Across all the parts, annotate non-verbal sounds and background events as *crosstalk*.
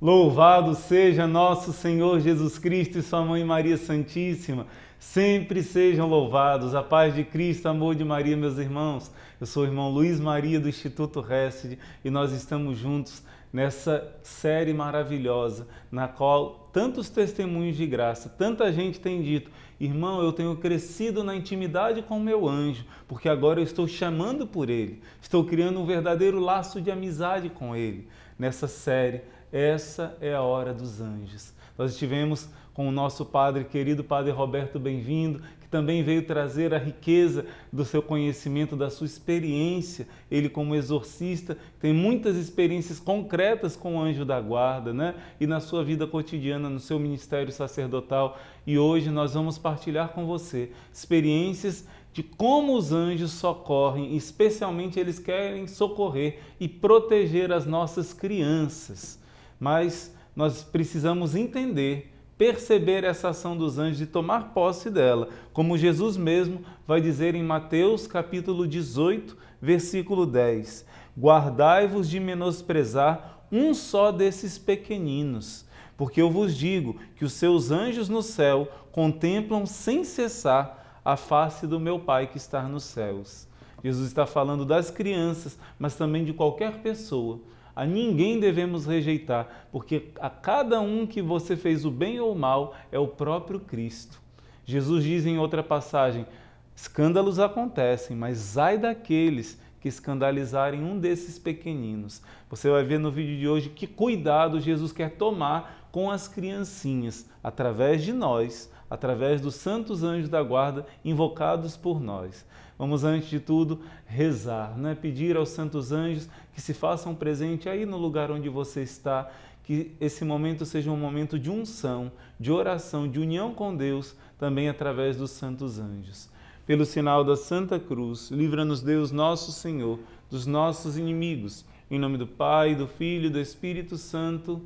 Louvado seja nosso Senhor Jesus Cristo e Sua Mãe Maria Santíssima. Sempre sejam louvados. A paz de Cristo, amor de Maria, meus irmãos. Eu sou o irmão Luiz Maria do Instituto Rested e nós estamos juntos nessa série maravilhosa na qual tantos testemunhos de graça, tanta gente tem dito: irmão, eu tenho crescido na intimidade com meu anjo, porque agora eu estou chamando por ele, estou criando um verdadeiro laço de amizade com ele. Nessa série, essa é a hora dos anjos. Nós estivemos com o nosso padre querido, Padre Roberto Bem-vindo, que também veio trazer a riqueza do seu conhecimento, da sua experiência. Ele, como exorcista, tem muitas experiências concretas com o anjo da guarda, né? E na sua vida cotidiana, no seu ministério sacerdotal. E hoje nós vamos partilhar com você experiências de como os anjos socorrem, especialmente eles querem socorrer e proteger as nossas crianças mas nós precisamos entender, perceber essa ação dos anjos e tomar posse dela, como Jesus mesmo vai dizer em Mateus capítulo 18, versículo 10: Guardai-vos de menosprezar um só desses pequeninos, porque eu vos digo que os seus anjos no céu contemplam sem cessar a face do meu Pai que está nos céus. Jesus está falando das crianças, mas também de qualquer pessoa a ninguém devemos rejeitar, porque a cada um que você fez o bem ou o mal é o próprio Cristo. Jesus diz em outra passagem: escândalos acontecem, mas ai daqueles que escandalizarem um desses pequeninos. Você vai ver no vídeo de hoje que cuidado Jesus quer tomar com as criancinhas, através de nós, através dos santos anjos da guarda invocados por nós. Vamos, antes de tudo, rezar, né? pedir aos santos anjos que se façam presente aí no lugar onde você está, que esse momento seja um momento de unção, de oração, de união com Deus, também através dos santos anjos. Pelo sinal da Santa Cruz, livra-nos Deus nosso Senhor dos nossos inimigos. Em nome do Pai, do Filho e do Espírito Santo.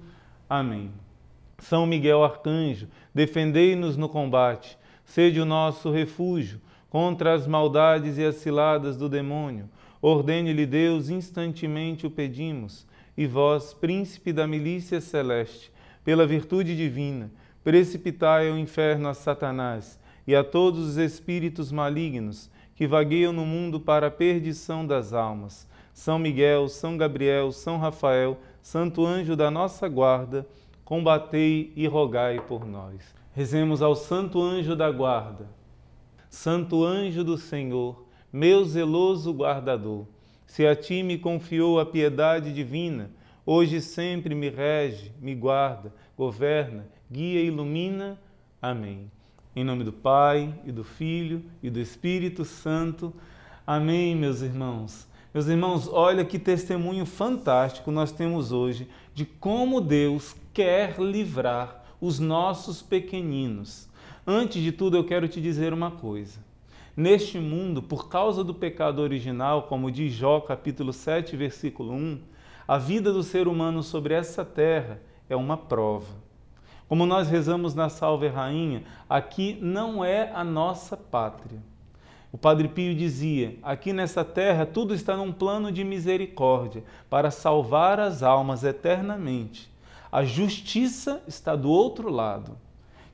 Amém. São Miguel Arcanjo, defendei-nos no combate, sede o nosso refúgio contra as maldades e as ciladas do demônio. Ordene-lhe Deus, instantemente o pedimos. E vós, príncipe da milícia celeste, pela virtude divina, precipitai ao inferno a Satanás e a todos os espíritos malignos que vagueiam no mundo para a perdição das almas. São Miguel, São Gabriel, São Rafael, Santo anjo da nossa guarda, combatei e rogai por nós. Rezemos ao Santo anjo da guarda. Santo anjo do Senhor, meu zeloso guardador, se a ti me confiou a piedade divina, hoje sempre me rege, me guarda, governa, guia e ilumina. Amém. Em nome do Pai, e do Filho, e do Espírito Santo. Amém, meus irmãos. Meus irmãos, olha que testemunho fantástico nós temos hoje de como Deus quer livrar os nossos pequeninos Antes de tudo, eu quero te dizer uma coisa. Neste mundo, por causa do pecado original, como diz Jó capítulo 7, versículo 1, a vida do ser humano sobre essa terra é uma prova. Como nós rezamos na Salve Rainha, aqui não é a nossa pátria. O Padre Pio dizia: aqui nessa terra tudo está num plano de misericórdia para salvar as almas eternamente. A justiça está do outro lado.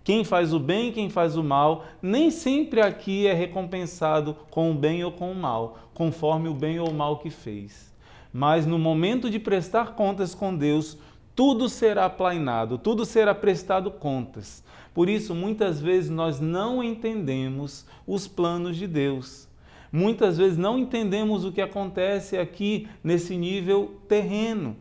Quem faz o bem, quem faz o mal, nem sempre aqui é recompensado com o bem ou com o mal, conforme o bem ou o mal que fez. Mas no momento de prestar contas com Deus, tudo será plainado, tudo será prestado contas. Por isso, muitas vezes nós não entendemos os planos de Deus. Muitas vezes não entendemos o que acontece aqui nesse nível terreno.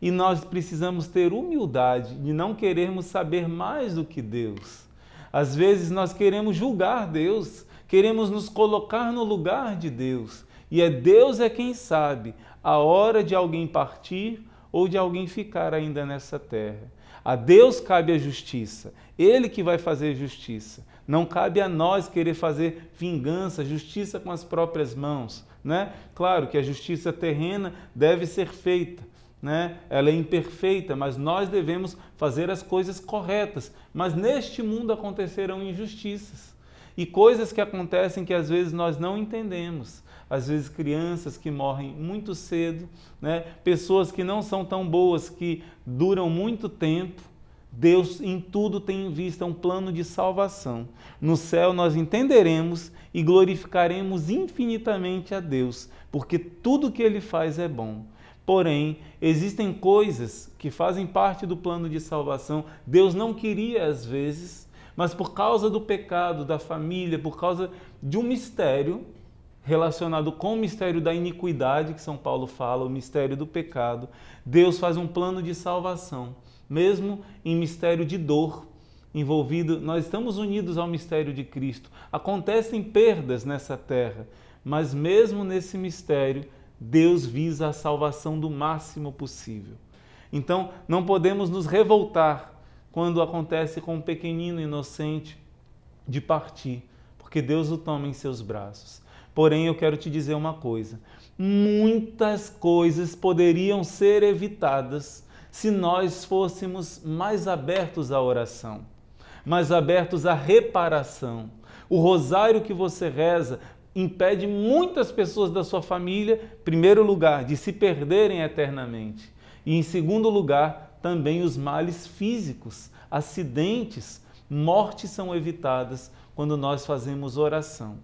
E nós precisamos ter humildade de não querermos saber mais do que Deus. Às vezes nós queremos julgar Deus, queremos nos colocar no lugar de Deus. E é Deus é quem sabe a hora de alguém partir ou de alguém ficar ainda nessa terra. A Deus cabe a justiça, Ele que vai fazer justiça. Não cabe a nós querer fazer vingança, justiça com as próprias mãos. Né? Claro que a justiça terrena deve ser feita, né? ela é imperfeita, mas nós devemos fazer as coisas corretas. Mas neste mundo acontecerão injustiças e coisas que acontecem que às vezes nós não entendemos. às vezes crianças que morrem muito cedo, né? pessoas que não são tão boas, que duram muito tempo. Deus em tudo tem em vista um plano de salvação. No céu nós entenderemos e glorificaremos infinitamente a Deus, porque tudo que ele faz é bom. Porém, existem coisas que fazem parte do plano de salvação. Deus não queria às vezes, mas por causa do pecado da família, por causa de um mistério relacionado com o mistério da iniquidade, que São Paulo fala, o mistério do pecado, Deus faz um plano de salvação mesmo em mistério de dor envolvido, nós estamos unidos ao mistério de Cristo. Acontecem perdas nessa terra, mas mesmo nesse mistério, Deus visa a salvação do máximo possível. Então, não podemos nos revoltar quando acontece com um pequenino inocente de partir, porque Deus o toma em seus braços. Porém, eu quero te dizer uma coisa: muitas coisas poderiam ser evitadas se nós fôssemos mais abertos à oração, mais abertos à reparação. O rosário que você reza impede muitas pessoas da sua família, em primeiro lugar, de se perderem eternamente, e em segundo lugar, também os males físicos, acidentes, mortes são evitadas quando nós fazemos oração.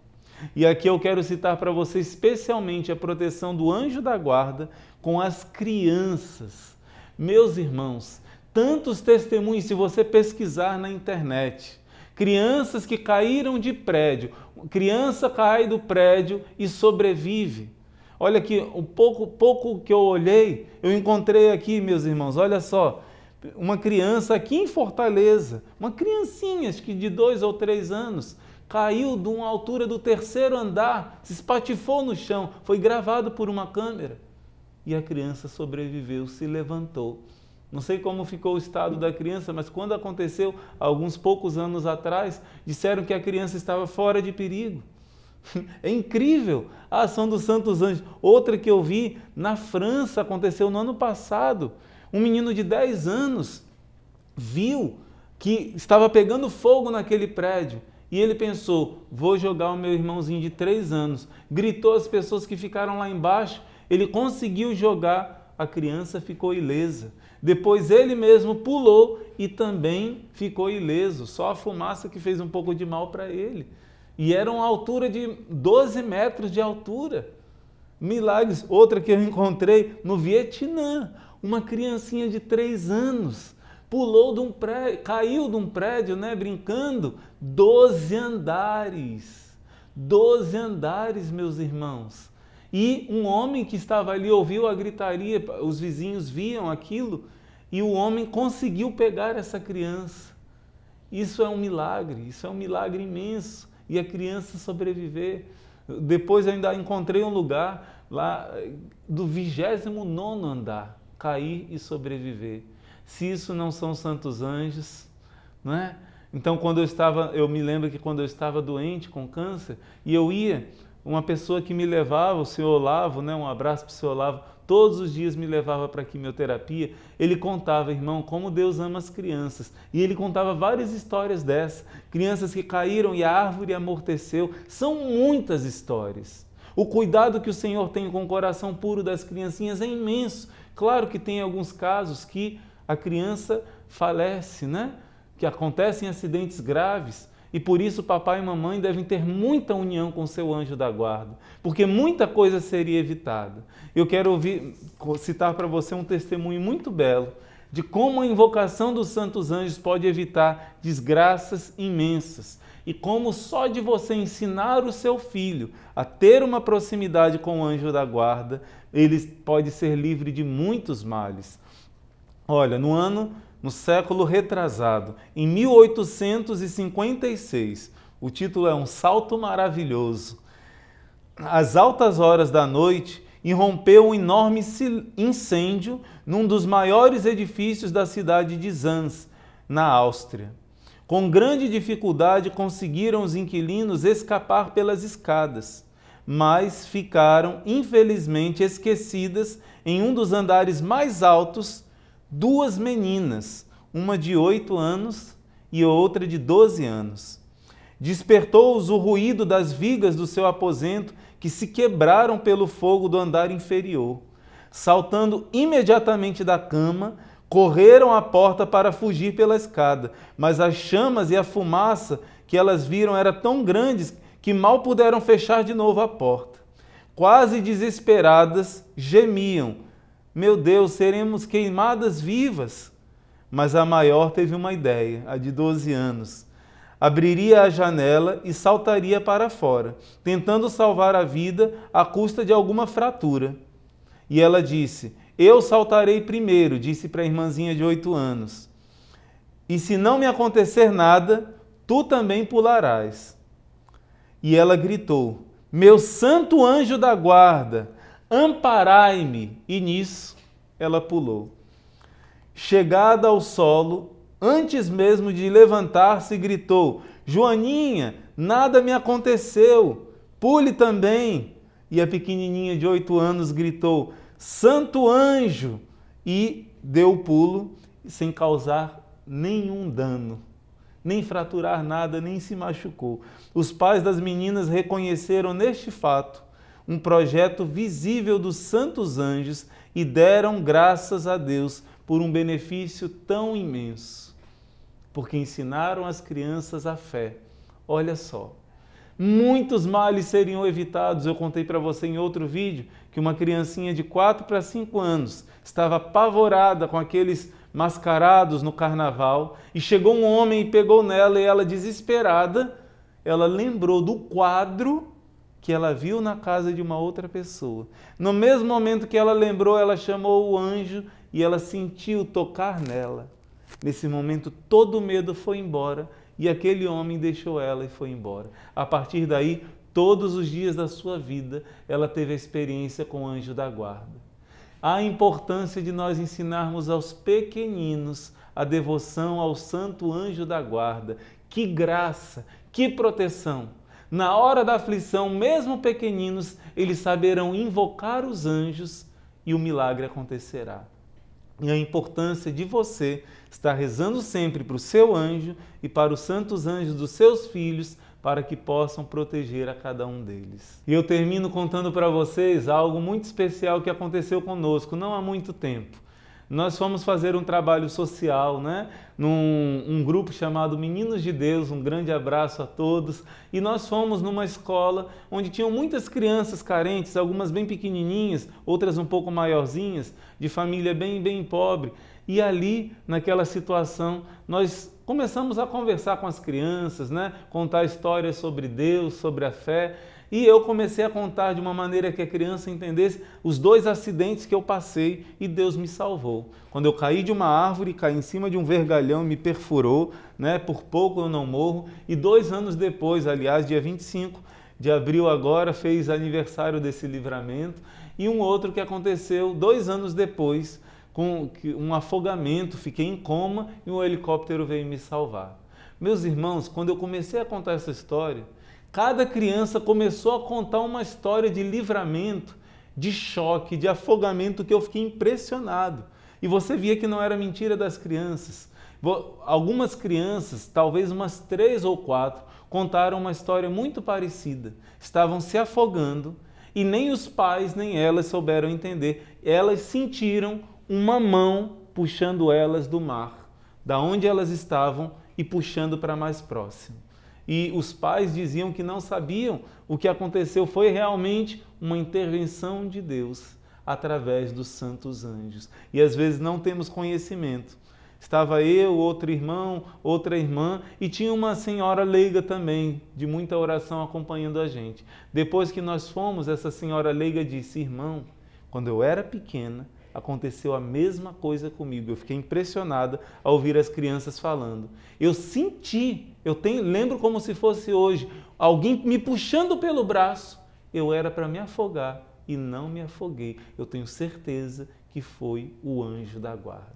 E aqui eu quero citar para você especialmente a proteção do anjo da guarda com as crianças. Meus irmãos, tantos testemunhos, se você pesquisar na internet, crianças que caíram de prédio, criança cai do prédio e sobrevive. Olha aqui, um pouco, pouco que eu olhei, eu encontrei aqui, meus irmãos, olha só, uma criança aqui em Fortaleza, uma criancinha, que de dois ou três anos, caiu de uma altura do terceiro andar, se espatifou no chão, foi gravado por uma câmera e a criança sobreviveu, se levantou. Não sei como ficou o estado da criança, mas quando aconteceu, alguns poucos anos atrás, disseram que a criança estava fora de perigo. *laughs* É incrível a ação dos santos anjos. Outra que eu vi na França aconteceu no ano passado. Um menino de 10 anos viu que estava pegando fogo naquele prédio e ele pensou: vou jogar o meu irmãozinho de 3 anos. Gritou às pessoas que ficaram lá embaixo ele conseguiu jogar, a criança ficou ilesa. Depois ele mesmo pulou e também ficou ileso. Só a fumaça que fez um pouco de mal para ele. E era uma altura de 12 metros de altura. Milagres. Outra que eu encontrei no Vietnã. Uma criancinha de 3 anos pulou de um prédio, caiu de um prédio, né, brincando, 12 andares. 12 andares, meus irmãos. E um homem que estava ali ouviu a gritaria, os vizinhos viam aquilo e o homem conseguiu pegar essa criança. Isso é um milagre, isso é um milagre imenso. E a criança sobreviver. Depois ainda encontrei um lugar lá do 29 andar, cair e sobreviver. Se isso não são santos anjos, não é? Então, quando eu estava, eu me lembro que quando eu estava doente com câncer, e eu ia uma pessoa que me levava, o senhor Olavo, né, um abraço para o senhor Olavo, todos os dias me levava para a quimioterapia, ele contava, irmão, como Deus ama as crianças. E ele contava várias histórias dessas. Crianças que caíram e a árvore amorteceu. São muitas histórias. O cuidado que o Senhor tem com o coração puro das criancinhas é imenso. Claro que tem alguns casos que a criança falece, né? Que acontecem acidentes graves. E por isso papai e mamãe devem ter muita união com seu anjo da guarda, porque muita coisa seria evitada. Eu quero ouvir, citar para você um testemunho muito belo de como a invocação dos santos anjos pode evitar desgraças imensas e como só de você ensinar o seu filho a ter uma proximidade com o anjo da guarda, ele pode ser livre de muitos males. Olha, no ano no século retrasado, em 1856. O título é Um Salto Maravilhoso. Às altas horas da noite, irrompeu um enorme incêndio num dos maiores edifícios da cidade de Zans, na Áustria. Com grande dificuldade conseguiram os inquilinos escapar pelas escadas, mas ficaram infelizmente esquecidas em um dos andares mais altos duas meninas, uma de oito anos e outra de doze anos. Despertou-os o ruído das vigas do seu aposento, que se quebraram pelo fogo do andar inferior. Saltando imediatamente da cama, correram à porta para fugir pela escada, mas as chamas e a fumaça que elas viram eram tão grandes que mal puderam fechar de novo a porta. Quase desesperadas, gemiam: Meu Deus, seremos queimadas vivas. Mas a maior teve uma ideia, a de 12 anos. Abriria a janela e saltaria para fora, tentando salvar a vida à custa de alguma fratura. E ela disse: Eu saltarei primeiro, disse para a irmãzinha de oito anos. E se não me acontecer nada, tu também pularás. E ela gritou: Meu santo anjo da guarda, amparai-me. E nisso ela pulou. Chegada ao solo, antes mesmo de levantar-se, gritou: Joaninha, nada me aconteceu, pule também. E a pequenininha de oito anos gritou: Santo anjo! E deu o pulo sem causar nenhum dano nem fraturar nada, nem se machucou. Os pais das meninas reconheceram neste fato um projeto visível dos santos anjos e deram graças a Deus por um benefício tão imenso, porque ensinaram as crianças a fé. Olha só, muitos males seriam evitados. Eu contei para você em outro vídeo que uma criancinha de 4 para 5 anos estava apavorada com aqueles mascarados no carnaval, e chegou um homem e pegou nela, e ela, desesperada, ela lembrou do quadro que ela viu na casa de uma outra pessoa. No mesmo momento que ela lembrou, ela chamou o anjo e ela sentiu tocar nela. Nesse momento, todo o medo foi embora e aquele homem deixou ela e foi embora. A partir daí, todos os dias da sua vida, ela teve a experiência com o anjo da guarda a importância de nós ensinarmos aos pequeninos a devoção ao Santo Anjo da Guarda. Que graça, que proteção! Na hora da aflição, mesmo pequeninos, eles saberão invocar os anjos e o milagre acontecerá. E a importância de você estar rezando sempre para o seu anjo e para os santos anjos dos seus filhos para que possam proteger a cada um deles. E eu termino contando para vocês algo muito especial que aconteceu conosco não há muito tempo. Nós fomos fazer um trabalho social, né? Num um grupo chamado Meninos de Deus, um grande abraço a todos. E nós fomos numa escola onde tinham muitas crianças carentes, algumas bem pequenininhas, outras um pouco maiorzinhas, de família bem, bem pobre. E ali, naquela situação, nós começamos a conversar com as crianças, né? contar histórias sobre Deus, sobre a fé. E eu comecei a contar de uma maneira que a criança entendesse os dois acidentes que eu passei e Deus me salvou. Quando eu caí de uma árvore, caí em cima de um vergalhão, me perfurou, né? por pouco eu não morro. E dois anos depois, aliás, dia 25 de abril agora, fez aniversário desse livramento. E um outro que aconteceu dois anos depois, com um afogamento, fiquei em coma e um helicóptero veio me salvar. Meus irmãos, quando eu comecei a contar essa história, cada criança começou a contar uma história de livramento, de choque, de afogamento que eu fiquei impressionado. E você via que não era mentira das crianças. Algumas crianças, talvez umas três ou quatro, contaram uma história muito parecida. Estavam se afogando e nem os pais nem elas souberam entender. Elas sentiram uma mão puxando elas do mar, da onde elas estavam e puxando para mais próximo. E os pais diziam que não sabiam o que aconteceu, foi realmente uma intervenção de Deus através dos santos anjos. E às vezes não temos conhecimento. Estava eu, outro irmão, outra irmã e tinha uma senhora leiga também, de muita oração acompanhando a gente. Depois que nós fomos, essa senhora leiga disse: Irmão, quando eu era pequena, aconteceu a mesma coisa comigo. Eu fiquei impressionada ao ouvir as crianças falando. Eu senti, eu tenho, lembro como se fosse hoje, alguém me puxando pelo braço. Eu era para me afogar e não me afoguei. Eu tenho certeza que foi o anjo da guarda.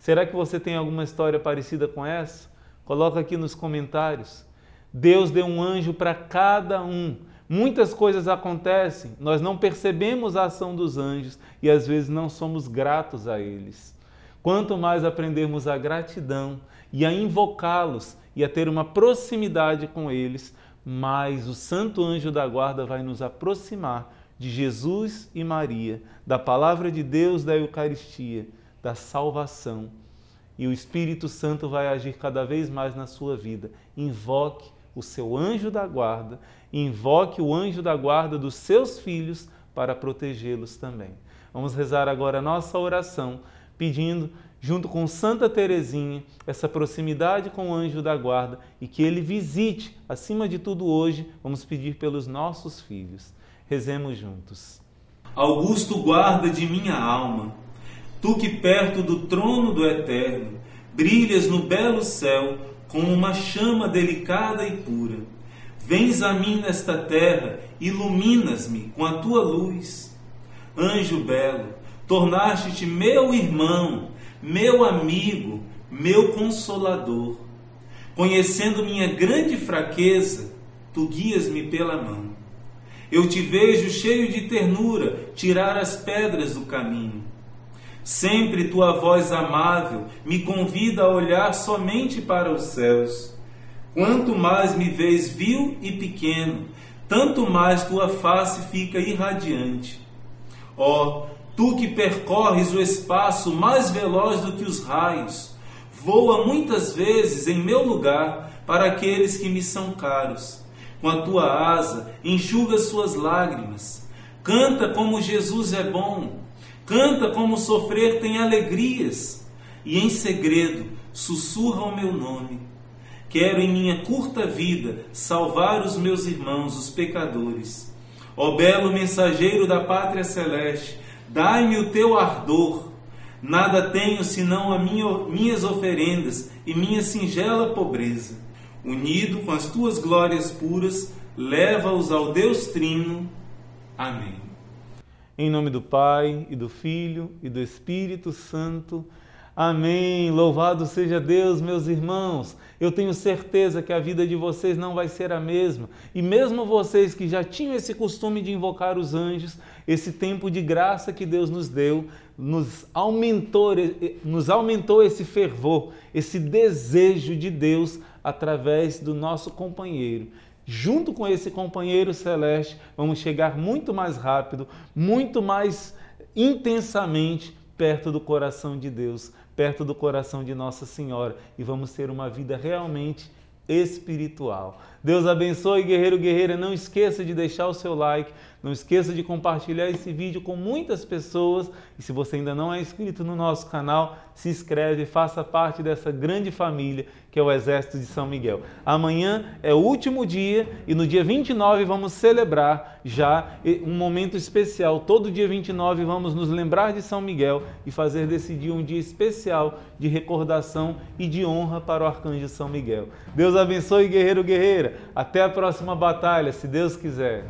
Será que você tem alguma história parecida com essa? Coloca aqui nos comentários. Deus deu um anjo para cada um. Muitas coisas acontecem, nós não percebemos a ação dos anjos e às vezes não somos gratos a eles. Quanto mais aprendermos a gratidão e a invocá-los e a ter uma proximidade com eles, mais o santo anjo da guarda vai nos aproximar de Jesus e Maria, da palavra de Deus, da Eucaristia, da salvação. E o Espírito Santo vai agir cada vez mais na sua vida. Invoque o seu anjo da guarda, invoque o anjo da guarda dos seus filhos para protegê-los também. Vamos rezar agora a nossa oração, pedindo, junto com Santa Teresinha, essa proximidade com o anjo da guarda e que ele visite, acima de tudo hoje, vamos pedir pelos nossos filhos. Rezemos juntos. Augusto guarda de minha alma, tu que perto do trono do Eterno brilhas no belo céu como uma chama delicada e pura. Vens a mim nesta terra, iluminas-me com a tua luz. Anjo belo, tornaste-te meu irmão, meu amigo, meu consolador. Conhecendo minha grande fraqueza, tu guias-me pela mão. Eu te vejo cheio de ternura tirar as pedras do caminho. Sempre tua voz amável me convida a olhar somente para os céus. Quanto mais me vês vil e pequeno, tanto mais tua face fica irradiante. Ó, oh, tu que percorres o espaço mais veloz do que os raios, voa muitas vezes em meu lugar para aqueles que me são caros com a tua asa, enxuga suas lágrimas. Canta como Jesus é bom. Canta como sofrer tem alegrias. E em segredo sussurra o meu nome. Quero em minha curta vida salvar os meus irmãos, os pecadores. Ó belo mensageiro da pátria celeste, dai-me o teu ardor. Nada tenho senão as minha, minhas oferendas e minha singela pobreza unido com as tuas glórias puras, leva-os ao Deus Trino. Amém. Em nome do Pai, e do Filho, e do Espírito Santo. Amém. Louvado seja Deus, meus irmãos. Eu tenho certeza que a vida de vocês não vai ser a mesma. E mesmo vocês que já tinham esse costume de invocar os anjos, esse tempo de graça que Deus nos deu, nos aumentou, nos aumentou esse fervor, esse desejo de Deus através do nosso companheiro. Junto com esse companheiro celeste, vamos chegar muito mais rápido, muito mais intensamente perto do coração de Deus, perto do coração de Nossa Senhora e vamos ter uma vida realmente espiritual. Deus abençoe, guerreiro, guerreira. Não esqueça de deixar o seu like, não esqueça de compartilhar esse vídeo com muitas pessoas. E se você ainda não é inscrito no nosso canal, se inscreve e faça parte dessa grande família que é o Exército de São Miguel. Amanhã é o último dia e no dia 29 vamos celebrar já um momento especial. Todo dia 29 vamos nos lembrar de São Miguel e fazer desse dia um dia especial de recordação e de honra para o Arcanjo São Miguel. Deus abençoe, guerreiro, guerreira. Até a próxima batalha, se Deus quiser.